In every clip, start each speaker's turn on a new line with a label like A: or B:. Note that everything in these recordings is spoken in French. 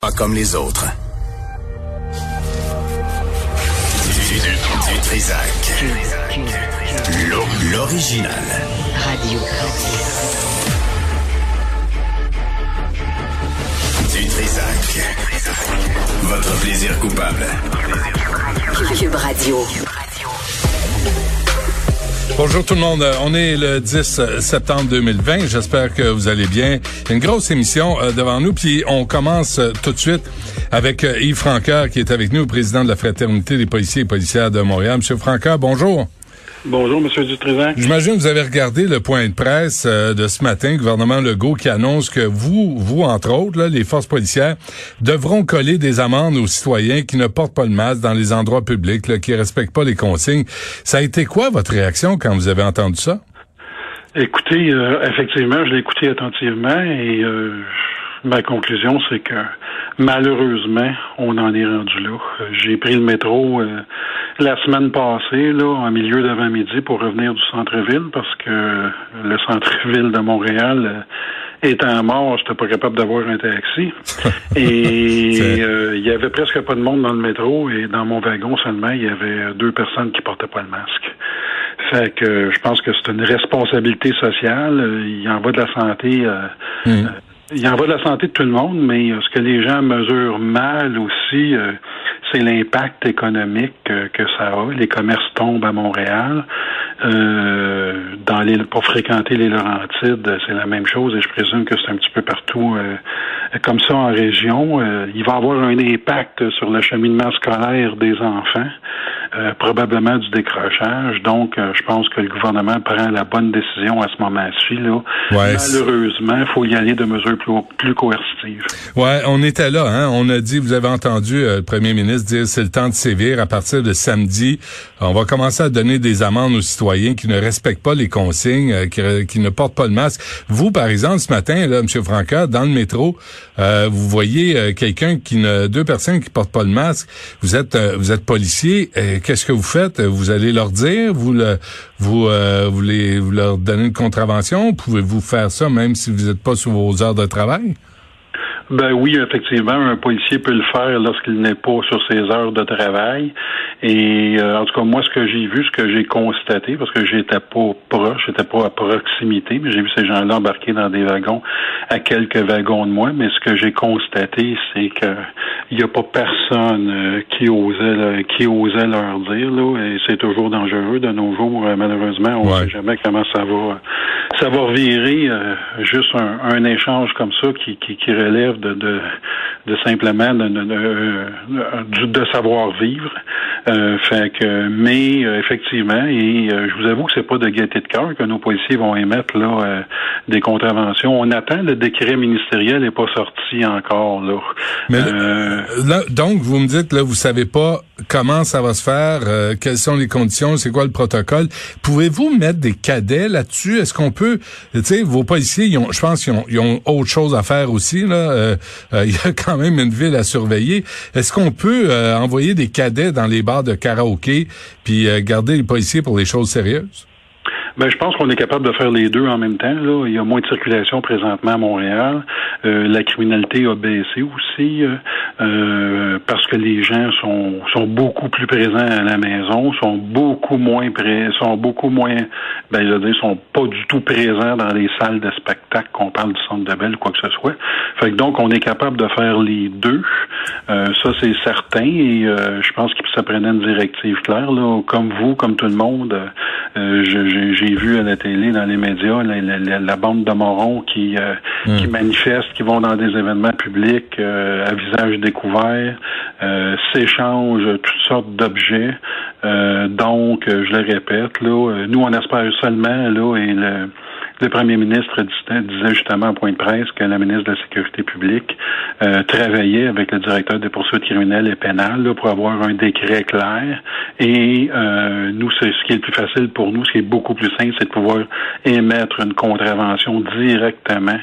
A: Pas comme les autres. Du, Trisac. L'original. Radio. Du Trisac. Votre plaisir coupable.
B: Cube Radio.
C: Bonjour tout le monde. On est le 10 septembre 2020. J'espère que vous allez bien. Une grosse émission euh, devant nous. Puis on commence euh, tout de suite avec euh, Yves Francoeur qui est avec nous, président de la Fraternité des policiers et policières de Montréal. Monsieur Francoeur, bonjour.
D: Bonjour, Monsieur Dutrézan.
C: J'imagine que vous avez regardé le point de presse euh, de ce matin, gouvernement Legault qui annonce que vous, vous entre autres, là, les forces policières, devront coller des amendes aux citoyens qui ne portent pas le masque dans les endroits publics, là, qui respectent pas les consignes. Ça a été quoi votre réaction quand vous avez entendu ça?
D: Écoutez, euh, effectivement, je l'ai écouté attentivement et euh, ma conclusion, c'est que malheureusement, on en est rendu là. J'ai pris le métro euh, la semaine passée, là, en milieu d'avant-midi, pour revenir du centre-ville, parce que le centre-ville de Montréal euh, étant mort, j'étais pas capable d'avoir un taxi. et euh, il y avait presque pas de monde dans le métro, et dans mon wagon seulement, il y avait deux personnes qui portaient pas le masque. Fait que je pense que c'est une responsabilité sociale. Il en va de la santé. Mm. Il en va de la santé de tout le monde, mais ce que les gens mesurent mal aussi, euh, c'est l'impact économique que ça a. Les commerces tombent à Montréal. Euh, dans les, pour fréquenter les Laurentides, c'est la même chose et je présume que c'est un petit peu partout euh, comme ça en région. il va avoir un impact sur le cheminement scolaire des enfants. Euh, probablement du décrochage. Donc, euh, je pense que le gouvernement prend la bonne décision à ce moment-ci. Là. Malheureusement, il faut y aller de mesures plus, plus coercitives.
C: Ouais, on était là. Hein? On a dit, vous avez entendu euh, le premier ministre dire, c'est le temps de sévir. À partir de samedi, on va commencer à donner des amendes aux citoyens qui ne respectent pas les consignes, qui, ne portent pas le masque. Vous, par exemple, ce matin, là, M. Franca, dans le métro, vous voyez quelqu'un qui ne, deux personnes qui portent pas le masque. Vous êtes, vous êtes policier qu'est-ce que vous faites? Vous allez leur dire? Vous, le, euh, leur donnez une contravention? Pouvez-vous faire ça même si vous n'êtes pas sous vos heures de travail?
D: Ben oui, effectivement, un policier peut le faire lorsqu'il n'est pas sur ses heures de travail. Et euh, en tout cas, moi, ce que j'ai vu, ce que j'ai constaté, parce que j'étais pas proche, j'étais pas à proximité, mais j'ai vu ces gens-là embarquer dans des wagons à quelques wagons de moi. Mais ce que j'ai constaté, c'est que il n'y a pas personne euh, qui osait qui osait leur dire là, et c'est toujours dangereux de nos jours. Euh, malheureusement, on ne sait jamais comment ça va ça va revirer. juste un, un, échange comme ça qui, qui, qui relève de, de, de simplement de, de, de savoir vivre. Euh, fait que, mais euh, effectivement, et euh, je vous avoue que c'est pas de gaieté de cœur que nos policiers vont émettre là des contraventions. On attend le décret ministériel n'est pas sorti encore là.
C: Mais là, donc vous me dites là, vous savez pas comment ça va se faire, quelles sont les conditions, c'est quoi le protocole. Pouvez-vous mettre des cadets là-dessus? Est-ce qu'on peut, tu sais, vos policiers, ils ont, je pense qu'ils ont, ils ont autre chose à faire aussi là. il y a quand même une ville à surveiller. Est-ce qu'on peut envoyer des cadets dans les bars de karaoké, puis euh, garder les policiers pour les choses sérieuses?
D: Ben, je pense qu'on est capable de faire les deux en même temps. Là. Il y a moins de circulation présentement à Montréal. Euh, la criminalité a baissé aussi euh, euh, parce que les gens sont, sont beaucoup plus présents à la maison, sont beaucoup moins pré sont beaucoup moins ben je veux dire, sont pas du tout présents dans les salles de spectacle qu'on parle du centre de belle quoi que ce soit. Fait que donc on est capable de faire les deux. ça c'est certain et je pense qu'il se prenait une directive claire là, comme vous, comme tout le monde. J'ai j'ai vu à la télé, dans les médias, la, bande de morons qui, euh, hmm. qui manifestent, qui vont dans des événements publics euh, à visage découvert, euh, s'échangent toutes sortes d'objets. donc, je le répète, là, nous, on espère seulement, là, et le le premier ministre disait justement en point de presse que la ministre de la Sécurité publique euh, travaillait avec le directeur des poursuites criminelles et pénales pour avoir un décret clair. Et euh, nous, c'est ce qui est le plus facile pour nous, ce qui est beaucoup plus simple, c'est de pouvoir émettre une contravention directement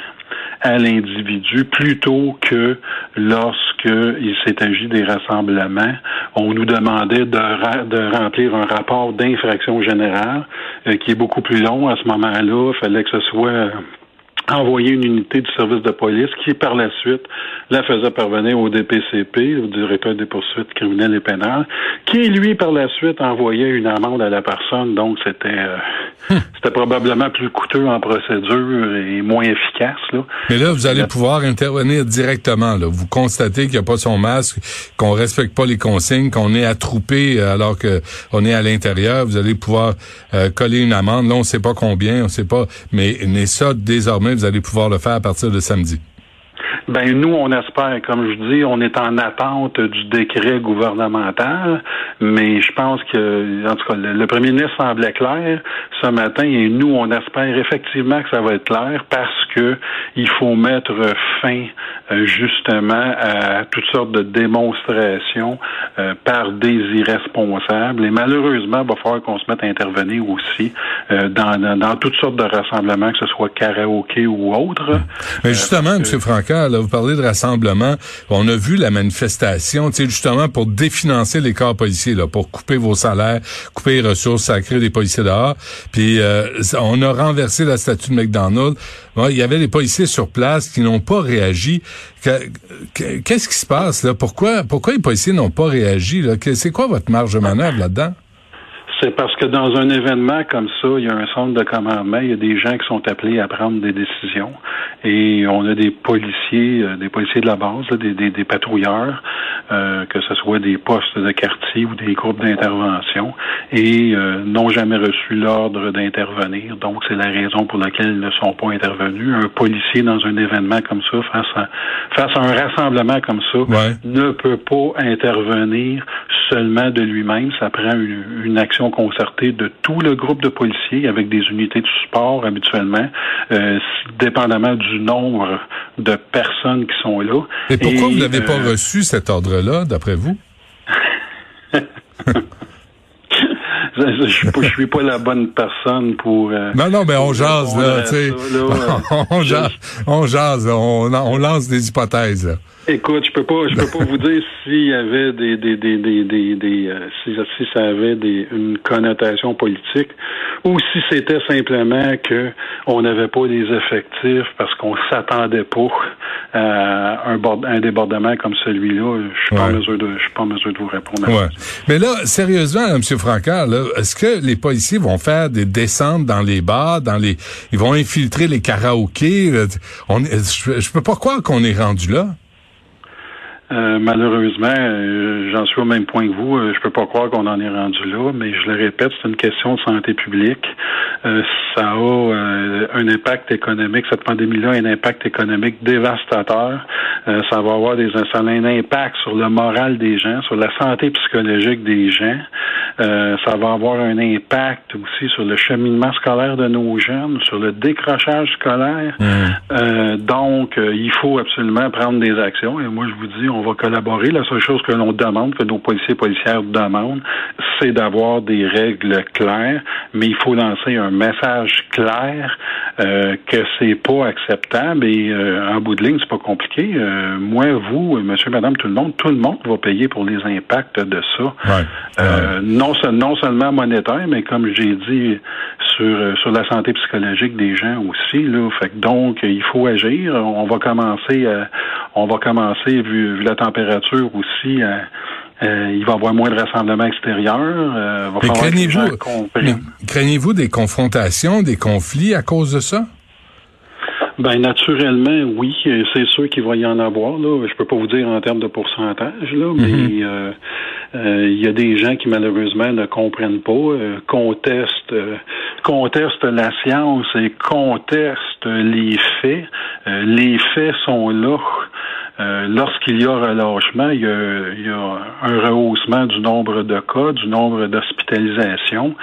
D: à l'individu plutôt que lorsqu'il s'est agi des rassemblements. On nous demandait de, de remplir un rapport d'infraction générale euh, qui est beaucoup plus long à ce moment-là. Il fallait que ce soit envoyer une unité du service de police qui, par la suite, la faisait parvenir au DPCP, au directeur des poursuites criminelles et pénales, qui, lui, par la suite, envoyait une amende à la personne. Donc, c'était euh, hum. c'était probablement plus coûteux en procédure et moins efficace. Là.
C: Mais là, vous allez pouvoir intervenir directement. Là. Vous constatez qu'il n'y a pas son masque, qu'on respecte pas les consignes, qu'on est attroupé euh, alors que on est à l'intérieur. Vous allez pouvoir euh, coller une amende. Là, on ne sait pas combien, on sait pas. Mais, mais ça, désormais, vous allez pouvoir le faire à partir de samedi.
D: Ben nous, on espère, comme je dis, on est en attente du décret gouvernemental, mais je pense que, en tout cas, le, premier ministre semblait clair ce matin, et nous, on espère effectivement que ça va être clair parce que il faut mettre fin euh, justement à toutes sortes de démonstrations euh, par des irresponsables. Et malheureusement, il va falloir qu'on se mette à intervenir aussi euh, dans, dans, toutes sortes de rassemblements, que ce soit karaoké ou autre.
C: Mais justement, M. Franca, vous parlez de rassemblement. On a vu la manifestation, justement pour définancer les corps policiers, là, pour couper vos salaires, couper les ressources sacrées des policiers dehors. Puis euh, on a renversé la statue de McDonald's. il y avait des policiers sur place qui n'ont pas réagi. Qu'est-ce qui se passe là? Pourquoi pourquoi les policiers n'ont pas réagi là? C'est quoi votre marge de manœuvre là-dedans?
D: C'est parce que dans un événement comme ça, il y a un centre de commandement, il y a des gens qui sont appelés à prendre des décisions et on a des policiers, euh, des policiers de la base, des, des, patrouilleurs, euh, que ce soit des postes de quartier ou des groupes d'intervention et euh, n'ont jamais reçu l'ordre d'intervenir. Donc, c'est la raison pour laquelle ils ne sont pas intervenus. Un policier dans un événement comme ça, face à, face à un rassemblement comme ça, ne peut pas intervenir seulement de lui-même. Ça prend une, une action concertée de tout le groupe de policiers avec des unités de support habituellement, euh, dépendamment du nombre de personnes qui sont là.
C: Et pourquoi vous n'avez pas euh, reçu cet ordre-là, d'après vous?
D: Je, suis pas, suis pas la bonne personne pour. Euh,
C: non, non, mais on jase là, tu sais. on jase, on jase, on, on lance des hypothèses. Là.
D: Écoute, je peux pas, je peux pas vous dire s'il y avait des, des, des, des, des, des euh, si, si, ça avait des, une connotation politique, ou si c'était simplement que on n'avait pas les effectifs parce qu'on s'attendait pas à un, un débordement comme celui-là. Je suis pas en mesure de, je suis pas en mesure de vous répondre.
C: Ouais. Mais là, sérieusement, M. Francard, est-ce que les policiers vont faire des descentes dans les bars, dans les, ils vont infiltrer les karaokés? On, je, je peux pas croire qu'on est rendu là.
D: Euh, malheureusement, euh, j'en suis au même point que vous. Euh, je peux pas croire qu'on en est rendu là, mais je le répète, c'est une question de santé publique. ça a un impact économique. Cette pandémie-là a un impact économique dévastateur. ça va avoir des ça a un impact sur le moral des gens, sur la santé psychologique des gens. ça va avoir un impact aussi sur le cheminement scolaire de nos jeunes, sur le décrochage scolaire. Mmh. donc, il faut absolument prendre des actions. Et moi, je vous dis, on va collaborer. La seule chose que l'on demande, que nos policiers et policières demandent, c'est d'avoir des règles claires, mais il faut lancer un message clair euh, que c'est pas acceptable et euh, en bout de ligne, c'est pas compliqué. Euh, moi, vous, monsieur, madame, tout le monde, tout le monde va payer pour les impacts de ça. Euh, non, non seulement monétaire, mais comme j'ai dit, sur, sur la santé psychologique des gens aussi. Là. Fait donc, il faut agir. On va commencer on va commencer, vu la température aussi, euh, euh, il va y avoir moins de rassemblements extérieurs. Euh,
C: craignez-vous des confrontations, des conflits à cause de ça?
D: Ben naturellement, oui, c'est sûr qu'il va y en avoir. Là. Je peux pas vous dire en termes de pourcentage, là, mais mm-hmm. Il y a des gens qui malheureusement ne comprennent pas, contestent, contestent la science et contestent les faits. les faits sont là. Euh, lorsqu'il y a relâchement, il y a, un rehaussement du nombre de cas, du nombre d'hospitalisations.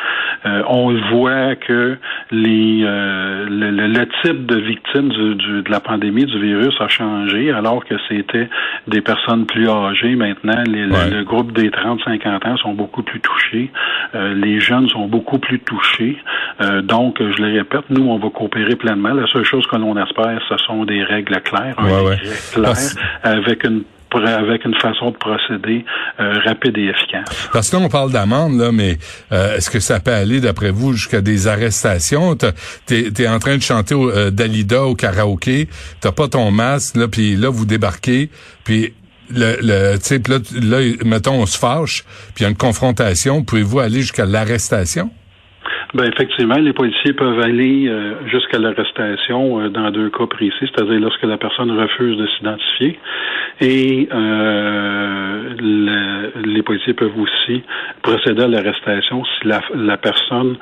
D: Euh, on voit que les, euh, le, type de victimes de la pandémie du virus a changé, alors que c'était des personnes plus âgées. Maintenant, le, groupe des 30-50 ans sont beaucoup plus touchés. les jeunes sont beaucoup plus touchés. donc, je le répète, nous, on va coopérer pleinement. La seule chose que l'on espère, ce sont des règles claires, claires avec une avec une façon de procéder rapide et efficace.
C: Parce que là, on parle d'amende, là, mais est-ce que ça peut aller, d'après vous, jusqu'à des arrestations? T'es es en train de chanter au, Dalida au karaoké, t'as pas ton masque, là, puis là, vous débarquez, puis le, le là, là, mettons, on se fâche, puis il y a une confrontation, pouvez-vous aller jusqu'à l'arrestation?
D: Ben effectivement, les policiers peuvent aller euh, jusqu'à l'arrestation euh, dans deux cas précis, c'est-à-dire lorsque la personne refuse de s'identifier. Et euh, les policiers peuvent aussi procéder à l'arrestation si la, la personne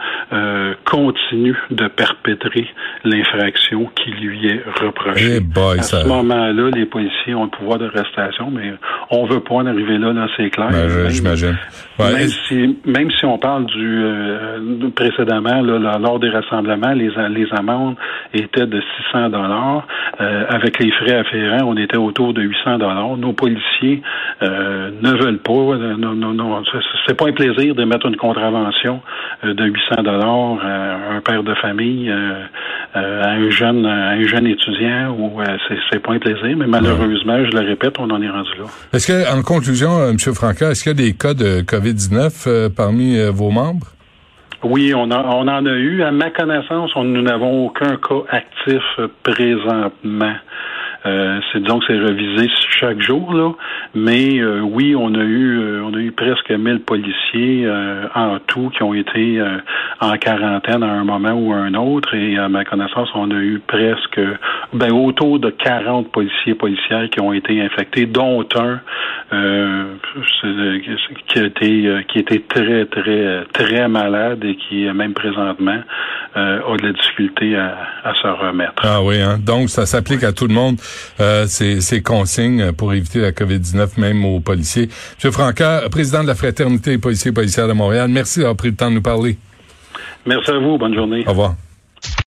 D: continue de perpétrer l'infraction qui lui est reprochée.
C: Eh
D: à ce moment-là, les policiers ont le pouvoir d'arrestation, mais on veut pas en arriver là, là, c'est clair.
C: Ben, J'imagine.
D: même, si, même si on parle du, du précédemment, lors des rassemblements, les, amendes étaient de 600 dollars. Euh, avec les frais afférents, on était autour de 800 dollars. Nos policiers euh, ne veulent pas. Euh, non, non, c'est pas un plaisir de mettre une contravention de 800 dollars à un père de famille, à un jeune, à un jeune étudiant. Ou c'est pas un plaisir, mais malheureusement, je le répète, on en est rendu là.
C: Est-ce que, en conclusion, M. Franca, est-ce qu'il y a des cas de COVID-19 parmi vos membres?
D: Oui, on, en a eu. À ma connaissance, on, nous n'avons aucun cas actif présentement. Euh, c'est disons c'est revisé chaque jour là, mais euh, oui, on a eu euh, on a eu presque 1000 policiers en tout qui ont été en quarantaine à un moment ou à un autre et à ma connaissance, on a eu presque ben autour de 40 policiers et policières qui ont été infectés, dont un qui a été qui était très très très malade et qui même présentement a de la difficulté à, à se remettre.
C: Ah oui, hein? donc ça s'applique à tout le monde euh, ces, consignes pour éviter la COVID-19, même aux policiers. M. Franca, président de la Fraternité des policiers et policières de Montréal, merci d'avoir pris le temps de nous parler.
D: Merci à vous. Bonne journée.
C: Au revoir.